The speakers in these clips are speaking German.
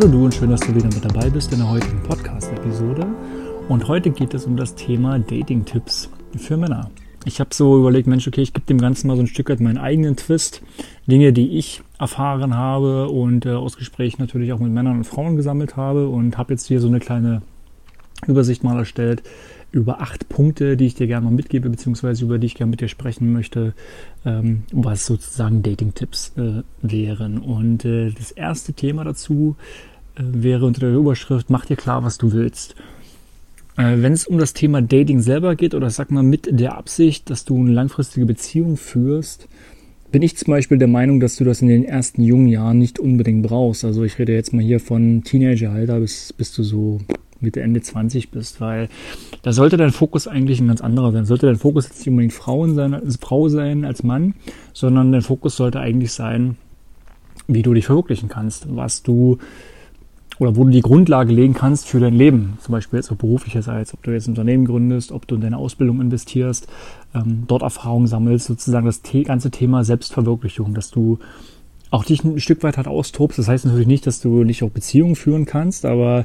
Hallo du und schön, dass du wieder mit dabei bist in der heutigen Podcast-Episode. Und heute geht es um das Thema Dating-Tipps für Männer. Ich habe so überlegt, Mensch, okay, ich gebe dem Ganzen mal so ein Stück weit meinen eigenen Twist. Dinge, die ich erfahren habe und äh, aus Gesprächen natürlich auch mit Männern und Frauen gesammelt habe und habe jetzt hier so eine kleine Übersicht mal erstellt über acht Punkte, die ich dir gerne mal mitgebe, beziehungsweise über die ich gerne mit dir sprechen möchte, ähm, was sozusagen Dating-Tipps äh, wären. Und äh, das erste Thema dazu äh, wäre unter der Überschrift, mach dir klar, was du willst. Äh, Wenn es um das Thema Dating selber geht, oder sag mal mit der Absicht, dass du eine langfristige Beziehung führst, bin ich zum Beispiel der Meinung, dass du das in den ersten jungen Jahren nicht unbedingt brauchst. Also ich rede jetzt mal hier von Teenageralter bis, bis du so Mitte, Ende 20 bist, weil da sollte dein Fokus eigentlich ein ganz anderer sein. Sollte dein Fokus jetzt nicht unbedingt Frauen sein, als Frau sein als Mann, sondern dein Fokus sollte eigentlich sein, wie du dich verwirklichen kannst, was du oder wo du die Grundlage legen kannst für dein Leben, zum Beispiel jetzt auch beruflicherseits, ob du jetzt ein Unternehmen gründest, ob du in deine Ausbildung investierst, ähm, dort Erfahrung sammelst, sozusagen das ganze Thema Selbstverwirklichung, dass du auch dich ein Stück weit halt austobst. Das heißt natürlich nicht, dass du nicht auch Beziehungen führen kannst, aber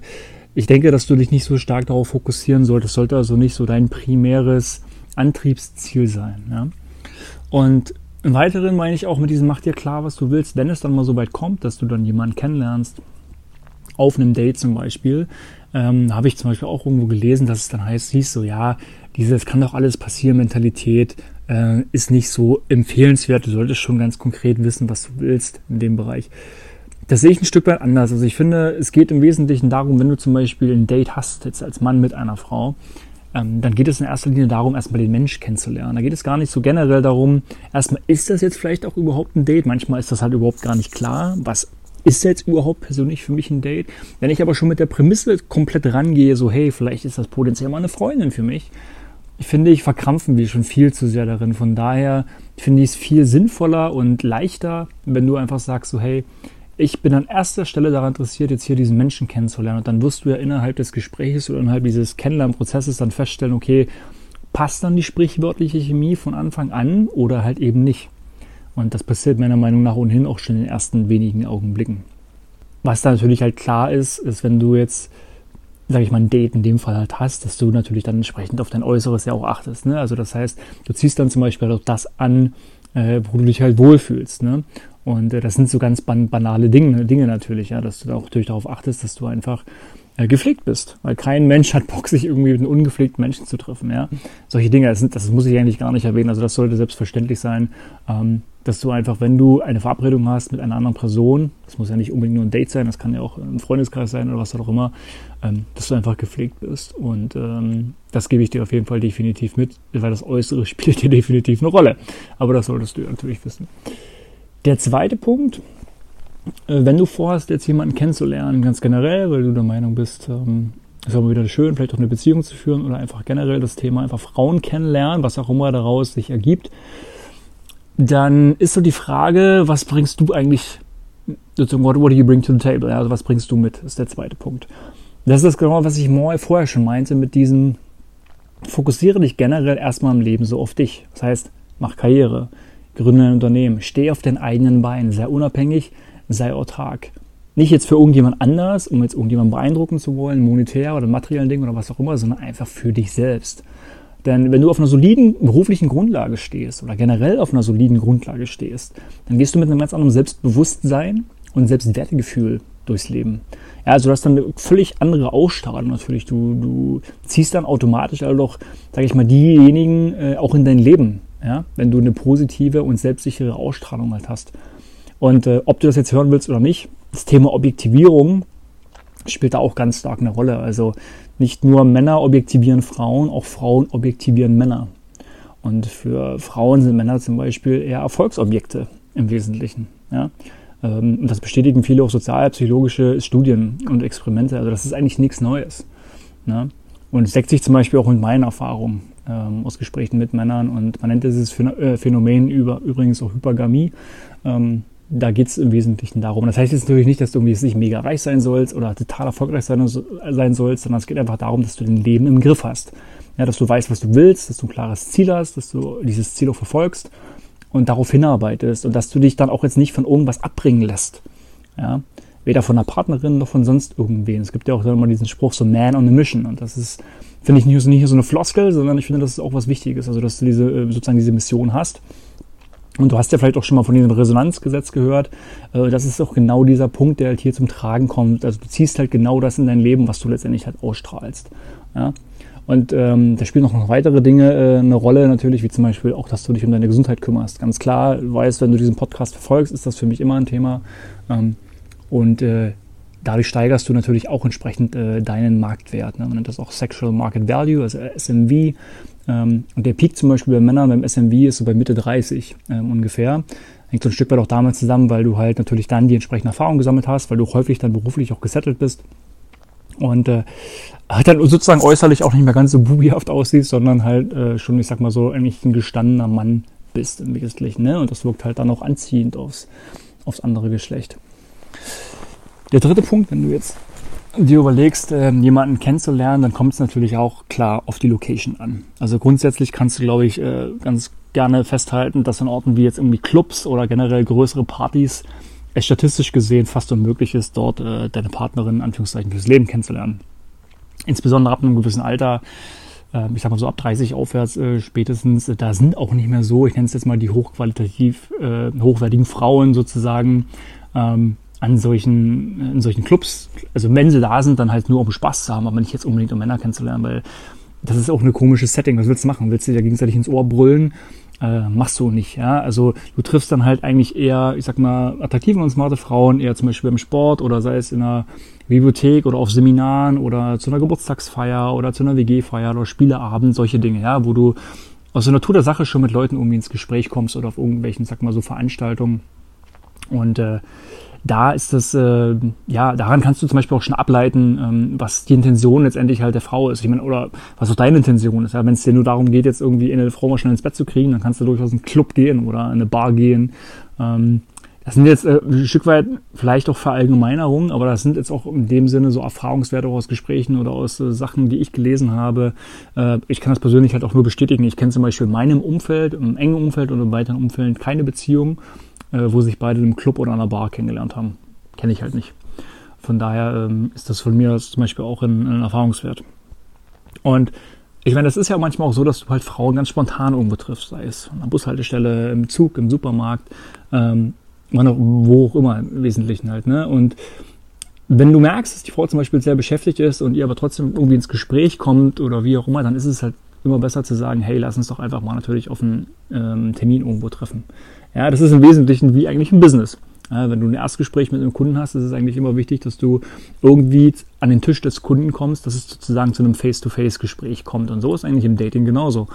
ich denke, dass du dich nicht so stark darauf fokussieren solltest. Sollte also nicht so dein primäres Antriebsziel sein. Ja? Und im Weiteren meine ich auch mit diesem, mach dir klar, was du willst, wenn es dann mal so weit kommt, dass du dann jemanden kennenlernst, auf einem Date zum Beispiel, ähm, habe ich zum Beispiel auch irgendwo gelesen, dass es dann heißt, hieß so, ja, dieses kann doch alles passieren, Mentalität äh, ist nicht so empfehlenswert. Du solltest schon ganz konkret wissen, was du willst in dem Bereich. Das sehe ich ein Stück weit anders. Also ich finde, es geht im Wesentlichen darum, wenn du zum Beispiel ein Date hast, jetzt als Mann mit einer Frau, ähm, dann geht es in erster Linie darum, erstmal den Mensch kennenzulernen. Da geht es gar nicht so generell darum, erstmal, ist das jetzt vielleicht auch überhaupt ein Date? Manchmal ist das halt überhaupt gar nicht klar. Was ist jetzt überhaupt persönlich für mich ein Date? Wenn ich aber schon mit der Prämisse komplett rangehe, so hey, vielleicht ist das potenziell mal eine Freundin für mich, ich finde, ich verkrampfen wir schon viel zu sehr darin. Von daher finde ich es viel sinnvoller und leichter, wenn du einfach sagst, so hey, ich bin an erster Stelle daran interessiert, jetzt hier diesen Menschen kennenzulernen. Und dann wirst du ja innerhalb des Gesprächs oder innerhalb dieses Kennenlernprozesses dann feststellen, okay, passt dann die sprichwörtliche Chemie von Anfang an oder halt eben nicht. Und das passiert meiner Meinung nach ohnehin auch schon in den ersten wenigen Augenblicken. Was da natürlich halt klar ist, ist, wenn du jetzt, sag ich mal, ein Date in dem Fall halt hast, dass du natürlich dann entsprechend auf dein Äußeres ja auch achtest. Ne? Also das heißt, du ziehst dann zum Beispiel auch das an, äh, wo du dich halt wohlfühlst. Ne? Und äh, das sind so ganz ban banale Dinge, Dinge natürlich, ja, dass du auch natürlich darauf achtest, dass du einfach äh, gepflegt bist. Weil kein Mensch hat Bock, sich irgendwie mit einem ungepflegten Menschen zu treffen. Ja? Solche Dinge, das, sind, das muss ich eigentlich gar nicht erwähnen. Also das sollte selbstverständlich sein, ähm, dass du einfach, wenn du eine Verabredung hast mit einer anderen Person, das muss ja nicht unbedingt nur ein Date sein, das kann ja auch ein Freundeskreis sein oder was auch immer, ähm, dass du einfach gepflegt bist. Und ähm, das gebe ich dir auf jeden Fall definitiv mit, weil das Äußere spielt dir definitiv eine Rolle. Aber das solltest du natürlich wissen. Der zweite Punkt, äh, wenn du vorhast, jetzt jemanden kennenzulernen, ganz generell, weil du der Meinung bist, ähm, ist aber wieder schön, vielleicht auch eine Beziehung zu führen oder einfach generell das Thema einfach Frauen kennenlernen, was auch immer daraus sich ergibt, dann ist so die Frage, was bringst du eigentlich, what, what do you bring to the table? Also was bringst du mit, ist der zweite Punkt. Das ist das genau, was ich vorher schon meinte mit diesem, fokussiere dich generell erstmal im Leben so auf dich. Das heißt, mach Karriere, gründe ein Unternehmen, steh auf den eigenen Beinen, sei unabhängig, sei autark. Nicht jetzt für irgendjemand anders, um jetzt irgendjemanden beeindrucken zu wollen, monetär oder materiellen Dingen oder was auch immer, sondern einfach für dich selbst. Denn wenn du auf einer soliden beruflichen Grundlage stehst oder generell auf einer soliden Grundlage stehst, dann gehst du mit einem ganz anderen Selbstbewusstsein und Selbstwertegefühl durchs Leben. Ja, also du hast dann eine völlig andere Ausstrahlung natürlich. Du, du ziehst dann automatisch also doch, sage ich mal, diejenigen äh, auch in dein Leben ja, wenn du eine positive und selbstsichere Ausstrahlung halt hast. Und äh, ob du das jetzt hören willst oder nicht, das Thema Objektivierung spielt da auch ganz stark eine Rolle. Also nicht nur Männer objektivieren Frauen, auch Frauen objektivieren Männer. Und für Frauen sind Männer zum Beispiel eher Erfolgsobjekte im Wesentlichen. Ja? Ähm, und das bestätigen viele auch sozialpsychologische Studien und Experimente. Also das ist eigentlich nichts Neues. Ne? Und es deckt sich zum Beispiel auch mit meinen Erfahrungen ähm, aus Gesprächen mit Männern und man nennt dieses äh, Phänomen über, übrigens auch Hypergamie. Ähm, da geht es im Wesentlichen darum. Das heißt jetzt natürlich nicht, dass du irgendwie nicht mega reich sein sollst oder total erfolgreich sein, sein sollst, sondern es geht einfach darum, dass du dein Leben im Griff hast. Ja, dass du weißt, was du willst, dass du ein klares Ziel hast, dass du dieses Ziel auch verfolgst und darauf hinarbeitest und dass du dich dann auch jetzt nicht von irgendwas abbringen lässt. Ja, Weder von einer Partnerin noch von sonst irgendwen. Es gibt ja auch immer diesen Spruch so Man on a Mission. Und das ist, finde ich, nicht, nicht so eine Floskel, sondern ich finde, das ist auch was Wichtiges. Also, dass du diese, äh, sozusagen diese Mission hast. Und du hast ja vielleicht auch schon mal von diesem Resonanzgesetz gehört. Äh, das ist auch genau dieser Punkt, der halt hier zum Tragen kommt. Also du ziehst halt genau das in dein Leben, was du letztendlich halt ausstrahlst. Ja? Und ähm, da spielen noch weitere Dinge äh, eine Rolle natürlich, wie zum Beispiel auch, dass du dich um deine Gesundheit kümmerst. Ganz klar, du weißt, wenn du diesen Podcast verfolgst, ist das für mich immer ein Thema. Ähm, und äh, dadurch steigerst du natürlich auch entsprechend äh, deinen Marktwert. Ne? Man nennt das auch Sexual Market Value, also SMV. Ähm, und der Peak zum Beispiel bei Männern beim SMV ist so bei Mitte 30 ähm, ungefähr. Hängt so ein Stück weit auch damit zusammen, weil du halt natürlich dann die entsprechende Erfahrung gesammelt hast, weil du häufig dann beruflich auch gesettelt bist. Und äh, halt dann sozusagen äußerlich auch nicht mehr ganz so bubihaft aussiehst, sondern halt äh, schon, ich sag mal so, eigentlich ein gestandener Mann bist im Wesentlichen. Ne? Und das wirkt halt dann auch anziehend aufs, aufs andere Geschlecht. Der dritte Punkt, wenn du jetzt dir überlegst, äh, jemanden kennenzulernen, dann kommt es natürlich auch klar auf die Location an. Also grundsätzlich kannst du, glaube ich, äh, ganz gerne festhalten, dass in Orten wie jetzt irgendwie Clubs oder generell größere Partys es statistisch gesehen fast unmöglich ist, dort äh, deine Partnerin in Anführungszeichen fürs Leben kennenzulernen. Insbesondere ab einem gewissen Alter, äh, ich sag mal so ab 30 aufwärts äh, spätestens, da sind auch nicht mehr so, ich nenne es jetzt mal die hochqualitativ hochwertigen Frauen sozusagen, ähm, an solchen, in solchen Clubs, also wenn sie da sind, dann halt nur um Spaß zu haben, aber nicht jetzt unbedingt um Männer kennenzulernen, weil das ist auch ein komisches Setting. Was willst du machen? Willst du dir gegenseitig ins Ohr brüllen? Äh, machst du nicht, ja. Also du triffst dann halt eigentlich eher, ich sag mal, attraktive und smarte Frauen, eher zum Beispiel im Sport oder sei es in einer Bibliothek oder auf Seminaren oder zu einer Geburtstagsfeier oder zu einer WG-Feier oder Spieleabend, solche Dinge, ja, wo du aus der Natur der Sache schon mit Leuten irgendwie ins Gespräch kommst oder auf irgendwelchen, sag mal so, Veranstaltungen. Und äh, da ist das, äh, ja, daran kannst du zum Beispiel auch schon ableiten, ähm, was die Intention letztendlich halt der Frau ist. Ich meine, oder was auch deine Intention ist. Ja? Wenn es dir nur darum geht, jetzt irgendwie eine Frau mal schnell ins Bett zu kriegen, dann kannst du durchaus in einen Club gehen oder in eine Bar gehen. Ähm, das sind jetzt äh, ein Stück weit vielleicht auch Verallgemeinerungen, aber das sind jetzt auch in dem Sinne so Erfahrungswerte aus Gesprächen oder aus äh, Sachen, die ich gelesen habe. Äh, ich kann das persönlich halt auch nur bestätigen. Ich kenne zum Beispiel in meinem Umfeld, im engen Umfeld oder im weiteren Umfeld keine Beziehung, wo sich beide im Club oder an einer Bar kennengelernt haben. Kenne ich halt nicht. Von daher ähm, ist das von mir zum Beispiel auch ein, ein Erfahrungswert. Und ich meine, das ist ja manchmal auch so, dass du halt Frauen ganz spontan irgendwo triffst, sei es an der Bushaltestelle, im Zug, im Supermarkt, ähm, wo auch immer im Wesentlichen halt. Ne? Und wenn du merkst, dass die Frau zum Beispiel sehr beschäftigt ist und ihr aber trotzdem irgendwie ins Gespräch kommt oder wie auch immer, dann ist es halt immer besser zu sagen, hey, lass uns doch einfach mal natürlich auf einen ähm, Termin irgendwo treffen. Ja, das ist im Wesentlichen wie eigentlich ein Business. Ja, wenn du ein Erstgespräch mit einem Kunden hast, ist es eigentlich immer wichtig, dass du irgendwie an den Tisch des Kunden kommst, dass es sozusagen zu einem Face-to-Face-Gespräch kommt. Und so ist eigentlich im Dating genauso.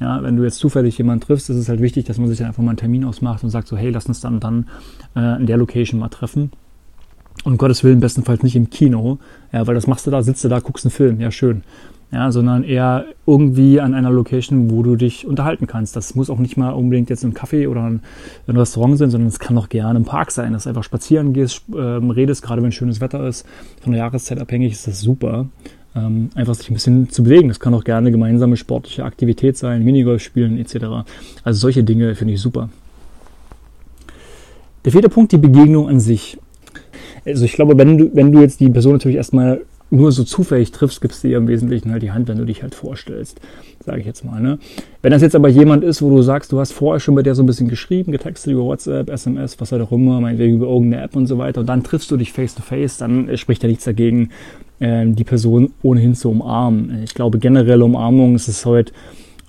Ja, wenn du jetzt zufällig jemanden triffst, ist es halt wichtig, dass man sich dann einfach mal einen Termin ausmacht und sagt so, hey, lass uns dann dann äh, in der Location mal treffen. Und um Gottes Willen bestenfalls nicht im Kino, ja, weil das machst du da, sitzt du da, guckst einen Film, ja schön ja, sondern eher irgendwie an einer Location, wo du dich unterhalten kannst. Das muss auch nicht mal unbedingt jetzt ein Café oder ein, ein Restaurant sein, sondern es kann auch gerne im Park sein, dass du einfach spazieren gehst, äh, redest, gerade wenn schönes Wetter ist. Von der Jahreszeit abhängig ist das super. Ähm, einfach sich ein bisschen zu bewegen. Das kann auch gerne gemeinsame sportliche Aktivität sein, Minigolf spielen etc. Also solche Dinge finde ich super. Der vierte Punkt, die Begegnung an sich. Also ich glaube, wenn du, wenn du jetzt die Person natürlich erstmal nur so zufällig triffst, gibst du ihr im Wesentlichen halt die Hand, wenn du dich halt vorstellst, sage ich jetzt mal. Ne? Wenn das jetzt aber jemand ist, wo du sagst, du hast vorher schon bei der so ein bisschen geschrieben, getextet über WhatsApp, SMS, was halt auch immer, meinetwegen über irgendeine App und so weiter, und dann triffst du dich face to face, dann spricht ja nichts dagegen, äh, die Person ohnehin zu umarmen. Ich glaube, generelle Umarmung ist es heute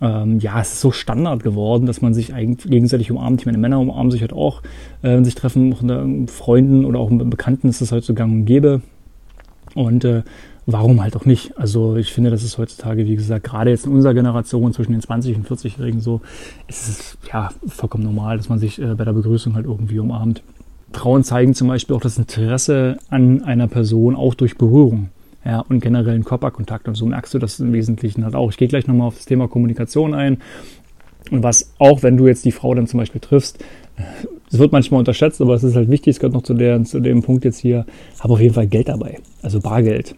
ähm, ja, es ist so Standard geworden, dass man sich eigentlich gegenseitig umarmt. Ich meine, Männer umarmen sich halt auch, äh, wenn sich treffen, auch unter Freunden oder auch mit Bekannten ist das halt so gang und gäbe. Und äh, warum halt auch nicht? Also ich finde, das ist heutzutage, wie gesagt, gerade jetzt in unserer Generation zwischen den 20 und 40-Jährigen so, ist es ja vollkommen normal, dass man sich äh, bei der Begrüßung halt irgendwie umarmt. Frauen zeigen zum Beispiel auch das Interesse an einer Person auch durch Berührung. Ja, und generellen Körperkontakt. Und so merkst du das im Wesentlichen halt auch. Ich gehe gleich nochmal auf das Thema Kommunikation ein. Und was auch, wenn du jetzt die Frau dann zum Beispiel triffst, es wird manchmal unterschätzt, aber es ist halt wichtig, es gehört noch zu, der, zu dem Punkt jetzt hier, habe auf jeden Fall Geld dabei, also Bargeld.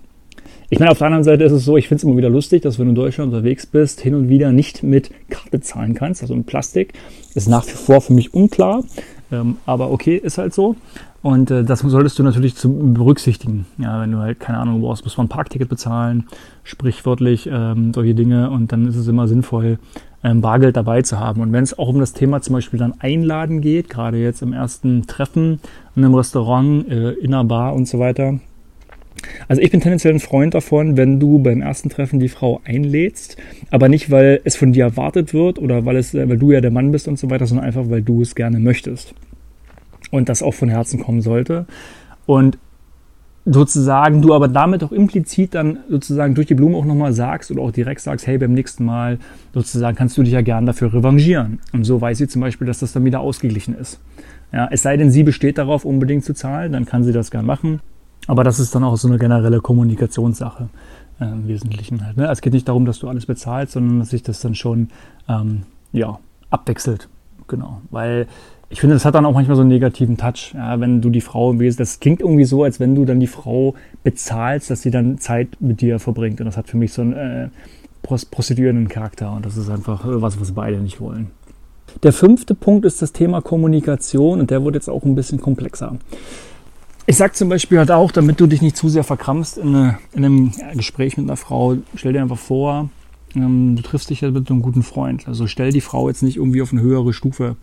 Ich meine, auf der anderen Seite ist es so, ich finde es immer wieder lustig, dass wenn du in Deutschland unterwegs bist, hin und wieder nicht mit Karte zahlen kannst, also in Plastik. Ist nach wie vor für mich unklar. Ähm, aber okay, ist halt so. Und äh, das solltest du natürlich zu berücksichtigen. Ja, wenn du halt, keine Ahnung, brauchst, musst du ein Parkticket bezahlen, sprichwörtlich ähm, solche Dinge. Und dann ist es immer sinnvoll, ähm, Bargeld dabei zu haben. Und wenn es auch um das Thema zum Beispiel dann Einladen geht, gerade jetzt im ersten Treffen in einem Restaurant, äh, in einer Bar und so weiter, also ich bin tendenziell ein Freund davon, wenn du beim ersten Treffen die Frau einlädst, aber nicht, weil es von dir erwartet wird oder weil, es, weil du ja der Mann bist und so weiter, sondern einfach, weil du es gerne möchtest. Und das auch von Herzen kommen sollte. Und sozusagen du aber damit auch implizit dann sozusagen durch die Blume auch nochmal sagst oder auch direkt sagst, hey, beim nächsten Mal sozusagen kannst du dich ja gern dafür revanchieren. Und so weiß sie zum Beispiel, dass das dann wieder ausgeglichen ist. Ja, es sei denn, sie besteht darauf, unbedingt zu zahlen, dann kann sie das gern machen. Aber das ist dann auch so eine generelle Kommunikationssache äh, im Wesentlichen halt. Ne? Es geht nicht darum, dass du alles bezahlst, sondern dass sich das dann schon ähm, ja, abwechselt. Genau. Weil ich finde, das hat dann auch manchmal so einen negativen Touch, ja, wenn du die Frau Wesentlichen, das klingt irgendwie so, als wenn du dann die Frau bezahlst, dass sie dann Zeit mit dir verbringt. Und das hat für mich so einen äh, prostituierenden Charakter und das ist einfach was, was beide nicht wollen. Der fünfte Punkt ist das Thema Kommunikation und der wird jetzt auch ein bisschen komplexer. Ich sag zum Beispiel halt auch, damit du dich nicht zu sehr verkrampfst in, eine, in einem Gespräch mit einer Frau, stell dir einfach vor, ähm, du triffst dich ja mit einem guten Freund. Also stell die Frau jetzt nicht irgendwie auf eine höhere Stufe.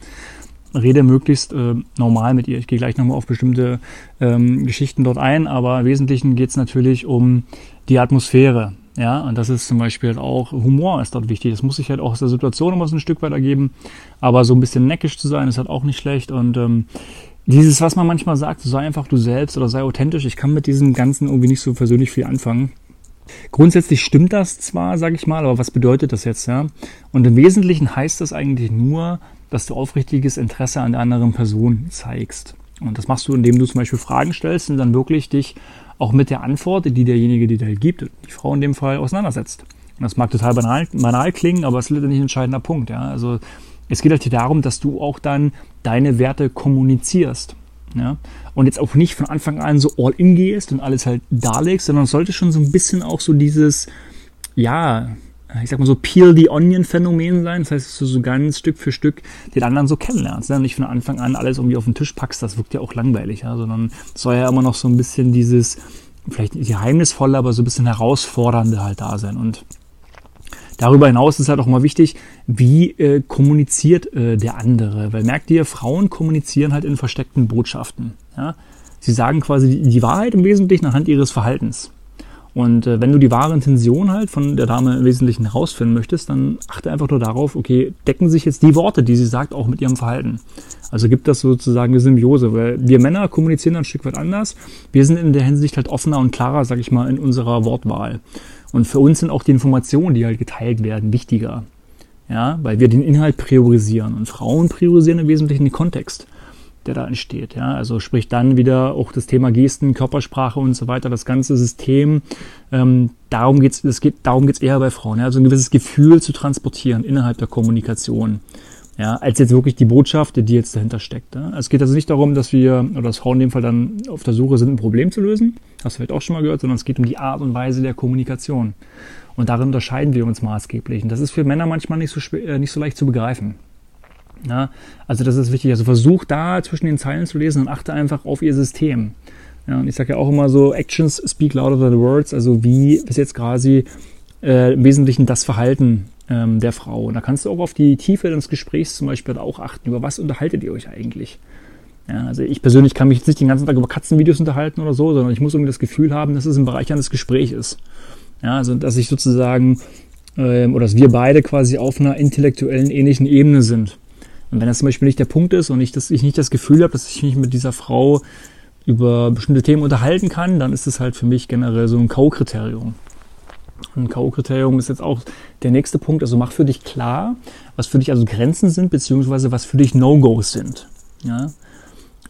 Rede möglichst äh, normal mit ihr. Ich gehe gleich nochmal auf bestimmte ähm, Geschichten dort ein, aber im Wesentlichen geht es natürlich um die Atmosphäre. Ja, und das ist zum Beispiel halt auch Humor ist dort wichtig. Das muss sich halt auch aus der Situation immer so ein Stück weitergeben. Aber so ein bisschen neckisch zu sein, ist halt auch nicht schlecht. Und ähm, dieses, was man manchmal sagt, sei einfach du selbst oder sei authentisch, ich kann mit diesem Ganzen irgendwie nicht so persönlich viel anfangen. Grundsätzlich stimmt das zwar, sage ich mal, aber was bedeutet das jetzt, ja? Und im Wesentlichen heißt das eigentlich nur, dass du aufrichtiges Interesse an der anderen Person zeigst. Und das machst du, indem du zum Beispiel Fragen stellst und dann wirklich dich auch mit der Antwort, die derjenige dir gibt, die Frau in dem Fall, auseinandersetzt. Und das mag total banal, banal klingen, aber es ist letztendlich ein entscheidender Punkt. Ja? Also es geht halt hier darum, dass du auch dann deine Werte kommunizierst. Ja? Und jetzt auch nicht von Anfang an so all in gehst und alles halt darlegst, sondern es sollte schon so ein bisschen auch so dieses, ja, ich sag mal so Peel the Onion Phänomen sein. Das heißt, dass du so ganz Stück für Stück den anderen so kennenlernst. Ja? Nicht von Anfang an alles irgendwie auf den Tisch packst, das wirkt ja auch langweilig, ja? sondern es soll ja immer noch so ein bisschen dieses, vielleicht nicht geheimnisvolle, aber so ein bisschen herausfordernde halt da sein. Und Darüber hinaus ist halt auch mal wichtig, wie äh, kommuniziert äh, der andere. Weil merkt ihr, Frauen kommunizieren halt in versteckten Botschaften. Ja? Sie sagen quasi die Wahrheit im Wesentlichen anhand ihres Verhaltens. Und äh, wenn du die wahre Intention halt von der Dame im Wesentlichen herausfinden möchtest, dann achte einfach nur darauf, okay, decken sich jetzt die Worte, die sie sagt, auch mit ihrem Verhalten. Also gibt das sozusagen eine Symbiose, weil wir Männer kommunizieren ein Stück weit anders. Wir sind in der Hinsicht halt offener und klarer, sag ich mal, in unserer Wortwahl. Und für uns sind auch die Informationen, die halt geteilt werden, wichtiger. Ja, weil wir den Inhalt priorisieren. Und Frauen priorisieren im Wesentlichen den Kontext, der da entsteht. Ja, also sprich dann wieder auch das Thema Gesten, Körpersprache und so weiter, das ganze System. Ähm, darum geht's, es geht, darum geht's eher bei Frauen. Ja, also ein gewisses Gefühl zu transportieren innerhalb der Kommunikation ja, als jetzt wirklich die Botschaft, die jetzt dahinter steckt. Es geht also nicht darum, dass wir, oder dass Frauen in dem Fall dann auf der Suche sind, ein Problem zu lösen, hast du vielleicht auch schon mal gehört, sondern es geht um die Art und Weise der Kommunikation. Und darin unterscheiden wir uns maßgeblich. Und das ist für Männer manchmal nicht so, äh, nicht so leicht zu begreifen. Ja, also das ist wichtig. Also versuch da zwischen den Zeilen zu lesen und achte einfach auf ihr System. Ja, und ich sage ja auch immer so, Actions speak louder than words. Also wie ist jetzt quasi äh, im Wesentlichen das Verhalten ähm, der Frau. Und da kannst du auch auf die Tiefe des Gesprächs zum Beispiel auch achten. Über was unterhaltet ihr euch eigentlich? Ja, also ich persönlich kann mich jetzt nicht den ganzen Tag über Katzenvideos unterhalten oder so, sondern ich muss irgendwie das Gefühl haben, dass es ein Bereich eines Gesprächs ist. Ja, also dass ich sozusagen ähm, oder dass wir beide quasi auf einer intellektuellen ähnlichen Ebene sind. Und wenn das zum Beispiel nicht der Punkt ist und ich, dass ich nicht das Gefühl habe, dass ich mich mit dieser Frau über bestimmte Themen unterhalten kann, dann ist es halt für mich generell so ein K.O.-Kriterium. Ein K.O.-Kriterium ist jetzt auch der nächste Punkt. Also mach für dich klar, was für dich also Grenzen sind, beziehungsweise was für dich No-Gos sind. Ja?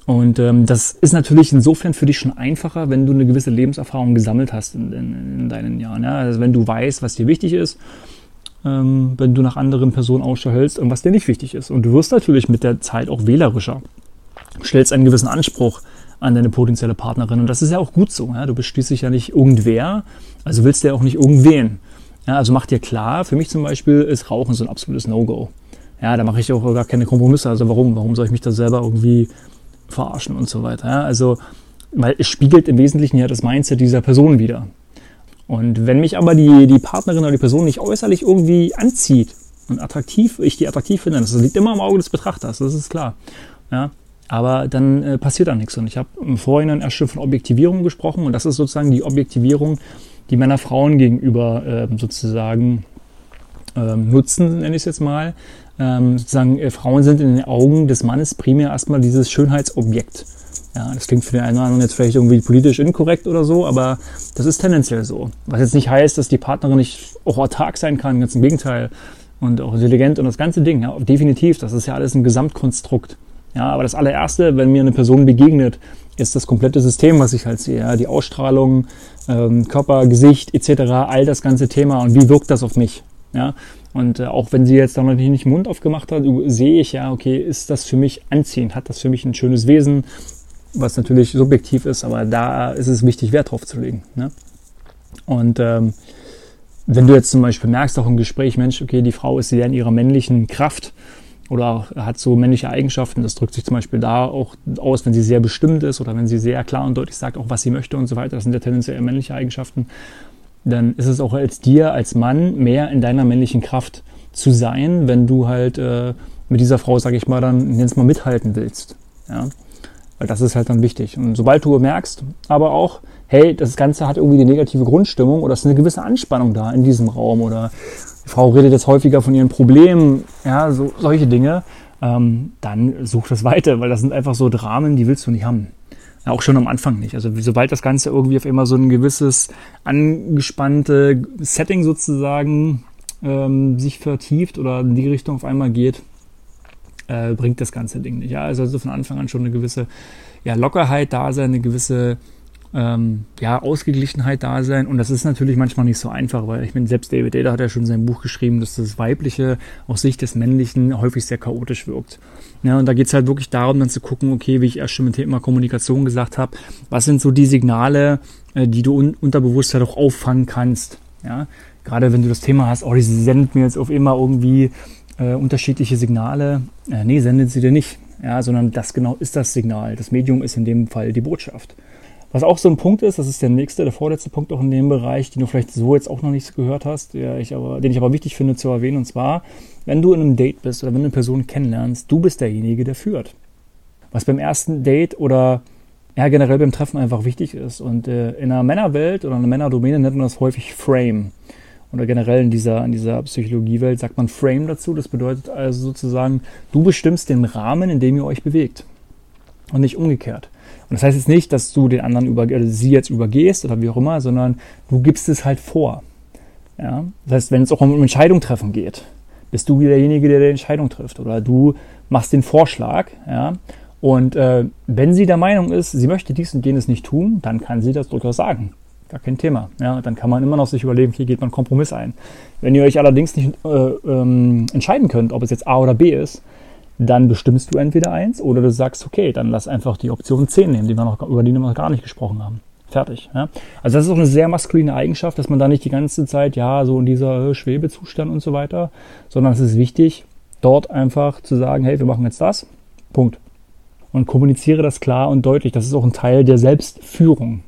Und ähm, das ist natürlich insofern für dich schon einfacher, wenn du eine gewisse Lebenserfahrung gesammelt hast in, in, in deinen Jahren. Ja? Also wenn du weißt, was dir wichtig ist, ähm, wenn du nach anderen Personen Ausschau hältst und was dir nicht wichtig ist. Und du wirst natürlich mit der Zeit auch wählerischer. Du stellst einen gewissen Anspruch an deine potenzielle Partnerin. Und das ist ja auch gut so. Ja? Du bist schließlich ja nicht irgendwer, also willst du ja auch nicht irgendwen. Ja, also mach dir klar, für mich zum Beispiel ist Rauchen so ein absolutes No-Go. Ja, da mache ich auch gar keine Kompromisse. Also warum? Warum soll ich mich da selber irgendwie verarschen und so weiter? Ja, also, weil es spiegelt im Wesentlichen ja das Mindset dieser Person wieder. Und wenn mich aber die, die Partnerin oder die Person nicht äußerlich irgendwie anzieht und attraktiv, ich die attraktiv finde, das liegt immer im Auge des Betrachters, das ist klar. Ja, aber dann äh, passiert da nichts. Und ich habe im Vorhinein erst schon von Objektivierung gesprochen und das ist sozusagen die Objektivierung, die Männer Frauen gegenüber äh, sozusagen ähm, nutzen, nenne ich es jetzt mal. Ähm, sozusagen, äh, Frauen sind in den Augen des Mannes primär erstmal dieses Schönheitsobjekt. Ja, das klingt für den einen oder anderen jetzt vielleicht irgendwie politisch inkorrekt oder so, aber das ist tendenziell so. Was jetzt nicht heißt, dass die Partnerin nicht auch autark sein kann, ganz im Gegenteil. Und auch intelligent und das ganze Ding, ja, definitiv, das ist ja alles ein Gesamtkonstrukt. Ja, aber das allererste, wenn mir eine Person begegnet, ist das komplette System, was ich halt sehe. Ja, die Ausstrahlung, ähm, Körper, Gesicht etc., all das ganze Thema und wie wirkt das auf mich. Ja, und äh, auch wenn sie jetzt noch nicht Mund aufgemacht hat, sehe ich ja, okay, ist das für mich anziehend? Hat das für mich ein schönes Wesen? Was natürlich subjektiv ist, aber da ist es wichtig, Wert drauf zu legen. Ne? Und ähm, wenn du jetzt zum Beispiel merkst, auch im Gespräch, Mensch, okay, die Frau ist sehr in ihrer männlichen Kraft oder hat so männliche Eigenschaften, das drückt sich zum Beispiel da auch aus, wenn sie sehr bestimmt ist oder wenn sie sehr klar und deutlich sagt, auch was sie möchte und so weiter, das sind ja tendenziell männliche Eigenschaften, dann ist es auch als dir, als Mann, mehr in deiner männlichen Kraft zu sein, wenn du halt äh, mit dieser Frau, sag ich mal, dann, nenn's mal, mithalten willst. Ja? Weil das ist halt dann wichtig. Und sobald du merkst, aber auch, hey, das Ganze hat irgendwie die negative Grundstimmung oder es ist eine gewisse Anspannung da in diesem Raum oder die Frau redet jetzt häufiger von ihren Problemen, ja, so, solche Dinge, ähm, dann such das weiter, weil das sind einfach so Dramen, die willst du nicht haben. Ja, auch schon am Anfang nicht. Also sobald das Ganze irgendwie auf immer so ein gewisses angespannte Setting sozusagen ähm, sich vertieft oder in die Richtung auf einmal geht, äh, bringt das ganze Ding nicht. Ja, also, also von Anfang an schon eine gewisse ja, Lockerheit da sein, eine gewisse ähm, ja, Ausgeglichenheit da sein. Und das ist natürlich manchmal nicht so einfach, weil ich meine, selbst David Ada hat ja schon sein Buch geschrieben, dass das Weibliche aus Sicht des Männlichen häufig sehr chaotisch wirkt. Ja, und da geht's halt wirklich darum, dann zu gucken, okay, wie ich erst schon mit Thema Kommunikation gesagt habe, was sind so die Signale, äh, die du un unterbewusst halt auch auffangen kannst. Ja, gerade wenn du das Thema hast, oh, die sendet mir jetzt auf immer irgendwie äh, unterschiedliche Signale. Äh, nee, sendet sie dir nicht. Ja, sondern das genau ist das Signal. Das Medium ist in dem Fall die Botschaft. Was auch so ein Punkt ist, das ist der nächste, der vorletzte Punkt auch in dem Bereich, den du vielleicht so jetzt auch noch nicht gehört hast, ich aber, den ich aber wichtig finde zu erwähnen, und zwar, wenn du in einem Date bist oder wenn du eine Person kennenlernst, du bist derjenige, der führt. Was beim ersten Date oder ja, generell beim Treffen einfach wichtig ist. Und äh, in einer Männerwelt oder einer Männerdomäne nennt man das häufig Frame. Oder generell in dieser, in dieser Psychologiewelt sagt man Frame dazu. Das bedeutet also sozusagen, du bestimmst den Rahmen, in dem ihr euch bewegt. Und nicht umgekehrt. Und das heißt jetzt nicht, dass du den anderen über, also sie jetzt übergehst oder wie auch immer, sondern du gibst es halt vor. Ja? Das heißt, wenn es auch um Entscheidung treffen geht, bist du derjenige, der die Entscheidung trifft. Oder du machst den Vorschlag. Ja? Und äh, wenn sie der Meinung ist, sie möchte dies und jenes nicht tun, dann kann sie das durchaus sagen. Gar kein Thema. Ja? Dann kann man immer noch sich überlegen, hier geht man einen Kompromiss ein. Wenn ihr euch allerdings nicht äh, ähm, entscheiden könnt, ob es jetzt A oder B ist, dann bestimmst du entweder eins oder du sagst, okay, dann lass einfach die Option 10 nehmen, die wir noch, über die wir noch gar nicht gesprochen haben. Fertig. Ja? Also das ist auch eine sehr maskuline Eigenschaft, dass man da nicht die ganze Zeit, ja, so in dieser äh, Schwebezustand und so weiter, sondern es ist wichtig, dort einfach zu sagen, hey, wir machen jetzt das. Punkt. Und kommuniziere das klar und deutlich. Das ist auch ein Teil der Selbstführung.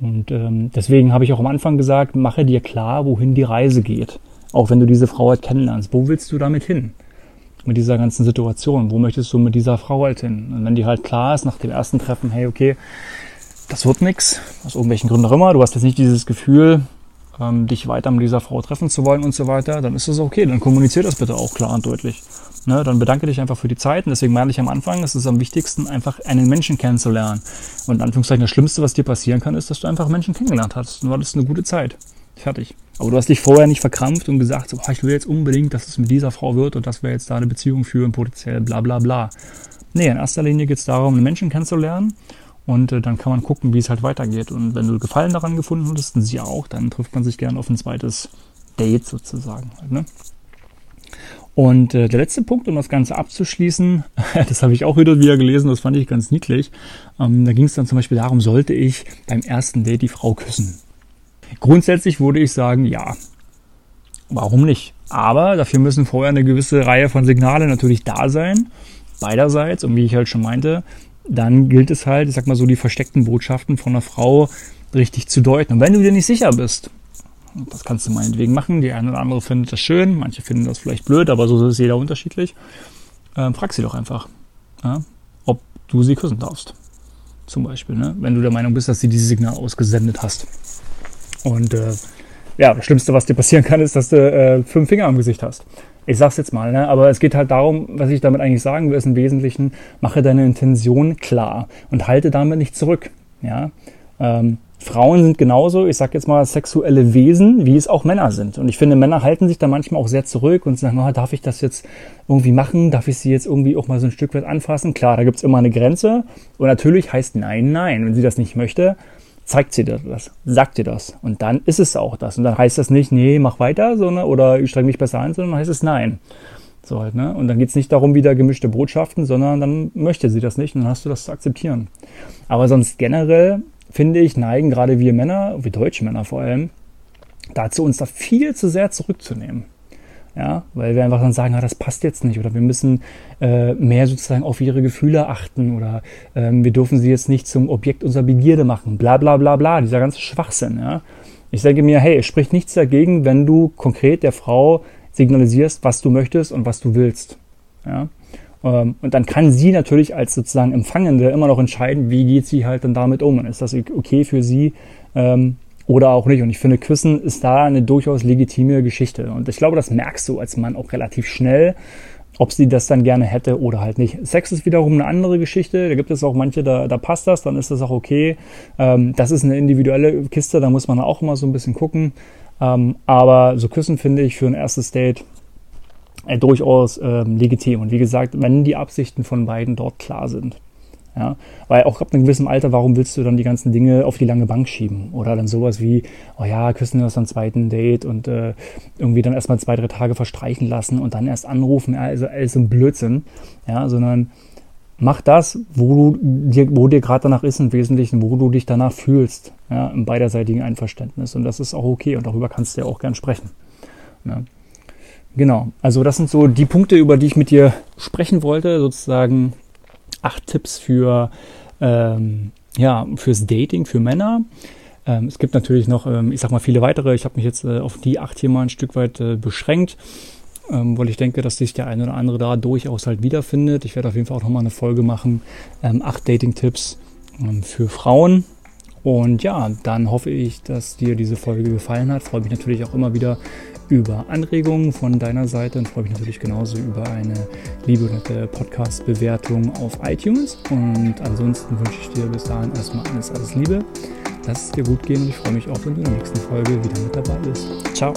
Und ähm, deswegen habe ich auch am Anfang gesagt, mache dir klar, wohin die Reise geht. Auch wenn du diese Frau halt kennenlernst. Wo willst du damit hin? mit dieser ganzen Situation? Wo möchtest du mit dieser Frau halt hin? Und wenn die halt klar ist nach dem ersten Treffen, hey, okay, das wird nix, aus irgendwelchen Gründen auch immer, du hast jetzt nicht dieses Gefühl, ähm, dich weiter mit dieser Frau treffen zu wollen und so weiter, dann ist das okay, dann kommuniziert das bitte auch klar und deutlich. Ne, dann bedanke dich einfach für die Zeit und deswegen meine ich am Anfang, es ist am wichtigsten, einfach einen Menschen kennenzulernen. Und in Anführungszeichen das Schlimmste, was dir passieren kann, ist, dass du einfach Menschen kennengelernt hast. Und war das eine gute Zeit. Fertig. Aber du hast dich vorher nicht verkrampft und gesagt, so, oh, ich will jetzt unbedingt, dass es mit dieser Frau wird und dass wir jetzt da eine Beziehung führen, potenziell bla bla bla. Nee, in erster Linie geht es darum, einen Menschen kennenzulernen und äh, dann kann man gucken, wie es halt weitergeht. Und wenn du Gefallen daran gefunden hast, und sie auch, dann trifft man sich gerne auf ein zweites Date sozusagen. Halt, ne? Und äh, der letzte Punkt, um das Ganze abzuschließen, das habe ich auch wieder wieder gelesen, das fand ich ganz niedlich. Ähm, da ging es dann zum Beispiel darum, sollte ich beim ersten Date die Frau küssen? Grundsätzlich würde ich sagen, ja. Warum nicht? Aber dafür müssen vorher eine gewisse Reihe von Signalen natürlich da sein, beiderseits. Und wie ich halt schon meinte, dann gilt es halt, ich sag mal so, die versteckten Botschaften von einer Frau richtig zu deuten. Und wenn du dir nicht sicher bist, das kannst du meinetwegen machen, die eine oder andere findet das schön, manche finden das vielleicht blöd, aber so ist jeder unterschiedlich, ähm, frag sie doch einfach, ja, ob du sie küssen darfst. Zum Beispiel, ne? wenn du der Meinung bist, dass sie dieses Signal ausgesendet hast. Und äh, ja, das Schlimmste, was dir passieren kann, ist, dass du äh, fünf Finger am Gesicht hast. Ich sag's jetzt mal, ne? aber es geht halt darum, was ich damit eigentlich sagen will, ist im Wesentlichen, mache deine Intention klar und halte damit nicht zurück. Ja? Ähm, Frauen sind genauso, ich sag jetzt mal, sexuelle Wesen, wie es auch Männer sind. Und ich finde, Männer halten sich da manchmal auch sehr zurück und sagen, oh, darf ich das jetzt irgendwie machen? Darf ich sie jetzt irgendwie auch mal so ein Stück weit anfassen? Klar, da gibt's immer eine Grenze. Und natürlich heißt nein, nein. Wenn sie das nicht möchte, zeigt sie dir das, sagt dir das. Und dann ist es auch das. Und dann heißt das nicht, nee, mach weiter, sondern, oder ich streng mich besser an, sondern dann heißt es nein. So halt, ne? Und dann geht's nicht darum, wieder gemischte Botschaften, sondern dann möchte sie das nicht und dann hast du das zu akzeptieren. Aber sonst generell finde ich, neigen gerade wir Männer, wir deutsche Männer vor allem, dazu, uns da viel zu sehr zurückzunehmen. Ja, weil wir einfach dann sagen, ah, das passt jetzt nicht oder wir müssen äh, mehr sozusagen auf ihre Gefühle achten oder ähm, wir dürfen sie jetzt nicht zum Objekt unserer Begierde machen, bla bla bla bla, dieser ganze Schwachsinn. Ja. Ich denke mir, hey, es spricht nichts dagegen, wenn du konkret der Frau signalisierst, was du möchtest und was du willst. Ja. Ähm, und dann kann sie natürlich als sozusagen Empfangende immer noch entscheiden, wie geht sie halt dann damit um. Und ist das okay für sie ähm, oder auch nicht. Und ich finde, Küssen ist da eine durchaus legitime Geschichte. Und ich glaube, das merkst du als Mann auch relativ schnell, ob sie das dann gerne hätte oder halt nicht. Sex ist wiederum eine andere Geschichte. Da gibt es auch manche, da, da passt das, dann ist das auch okay. Ähm, das ist eine individuelle Kiste, da muss man auch immer so ein bisschen gucken. aber so Küssen finde ich für ein erstes Date äh, durchaus ähm, legitim. Und wie gesagt, wenn die Absichten von beiden dort klar sind. Ja, weil auch ab einem gewissen Alter, warum willst du dann die ganzen Dinge auf die lange Bank schieben? Oder dann sowas wie, oh ja, küssen wir uns am zweiten Date und äh, irgendwie dann erstmal zwei, drei Tage verstreichen lassen und dann erst anrufen, also alles ein Blödsinn. Ja, sondern mach das, wo du dir, dir gerade danach ist im Wesentlichen, wo du dich danach fühlst, ja, im beiderseitigen Einverständnis. Und das ist auch okay und darüber kannst du ja auch gern sprechen. Ja. Genau, also das sind so die Punkte, über die ich mit dir sprechen wollte. Sozusagen acht Tipps für ähm, ja fürs Dating für Männer. Ähm, es gibt natürlich noch, ähm, ich sag mal, viele weitere. Ich habe mich jetzt äh, auf die acht hier mal ein Stück weit äh, beschränkt, ähm, weil ich denke, dass sich der eine oder andere da durchaus halt wiederfindet. Ich werde auf jeden Fall auch nochmal eine Folge machen. Ähm, acht Dating-Tipps ähm, für Frauen. Und ja, dann hoffe ich, dass dir diese Folge gefallen hat. Freue mich natürlich auch immer wieder über Anregungen von deiner Seite und freue mich natürlich genauso über eine liebe und nette Podcast-Bewertung auf iTunes. Und ansonsten wünsche ich dir bis dahin erstmal alles, alles Liebe. Lass es dir gut gehen und ich freue mich auch, wenn du in der nächsten Folge wieder mit dabei bist. Ciao.